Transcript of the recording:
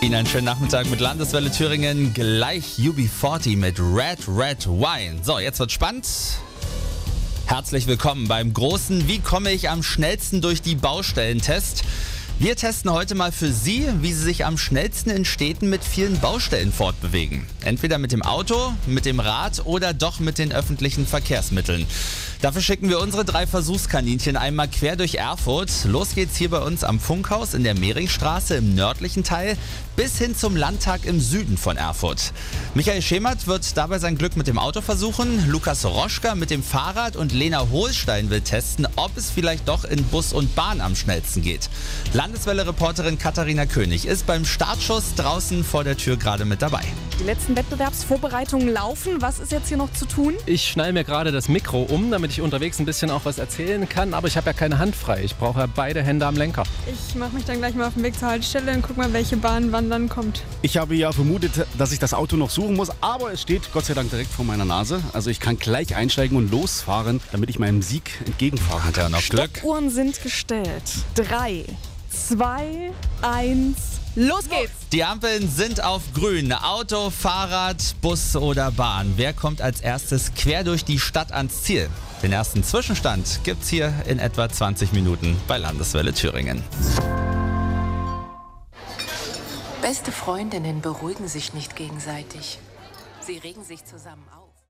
Ihnen einen schönen Nachmittag mit Landeswelle Thüringen. Gleich UB40 mit Red Red Wine. So, jetzt wird spannend. Herzlich willkommen beim großen Wie komme ich am schnellsten durch die Baustellen-Test. Wir testen heute mal für Sie, wie Sie sich am schnellsten in Städten mit vielen Baustellen fortbewegen. Entweder mit dem Auto, mit dem Rad oder doch mit den öffentlichen Verkehrsmitteln. Dafür schicken wir unsere drei Versuchskaninchen einmal quer durch Erfurt. Los geht's hier bei uns am Funkhaus in der Mehringstraße im nördlichen Teil bis hin zum Landtag im Süden von Erfurt. Michael Schemert wird dabei sein Glück mit dem Auto versuchen, Lukas Roschka mit dem Fahrrad und Lena Hohlstein will testen, ob es vielleicht doch in Bus und Bahn am schnellsten geht. Landeswelle-Reporterin Katharina König ist beim Startschuss draußen vor der Tür gerade mit dabei. Die letzten Wettbewerbsvorbereitungen laufen. Was ist jetzt hier noch zu tun? Ich schnall mir gerade das Mikro um, damit ich unterwegs ein bisschen auch was erzählen kann, aber ich habe ja keine Hand frei. Ich brauche ja beide Hände am Lenker. Ich mache mich dann gleich mal auf den Weg zur Haltestelle und guck mal, welche Bahn wann dann kommt. Ich habe ja vermutet, dass ich das Auto noch suchen muss, aber es steht Gott sei Dank direkt vor meiner Nase. Also ich kann gleich einsteigen und losfahren, damit ich meinem Sieg entgegenfahren Hat er kann. noch Glück? Stoppuhren sind gestellt. Drei, zwei, eins, los geht's! Die Ampeln sind auf grün. Auto, Fahrrad, Bus oder Bahn. Wer kommt als erstes quer durch die Stadt ans Ziel? Den ersten Zwischenstand gibt's hier in etwa 20 Minuten bei Landeswelle Thüringen. Beste Freundinnen beruhigen sich nicht gegenseitig. Sie regen sich zusammen auf.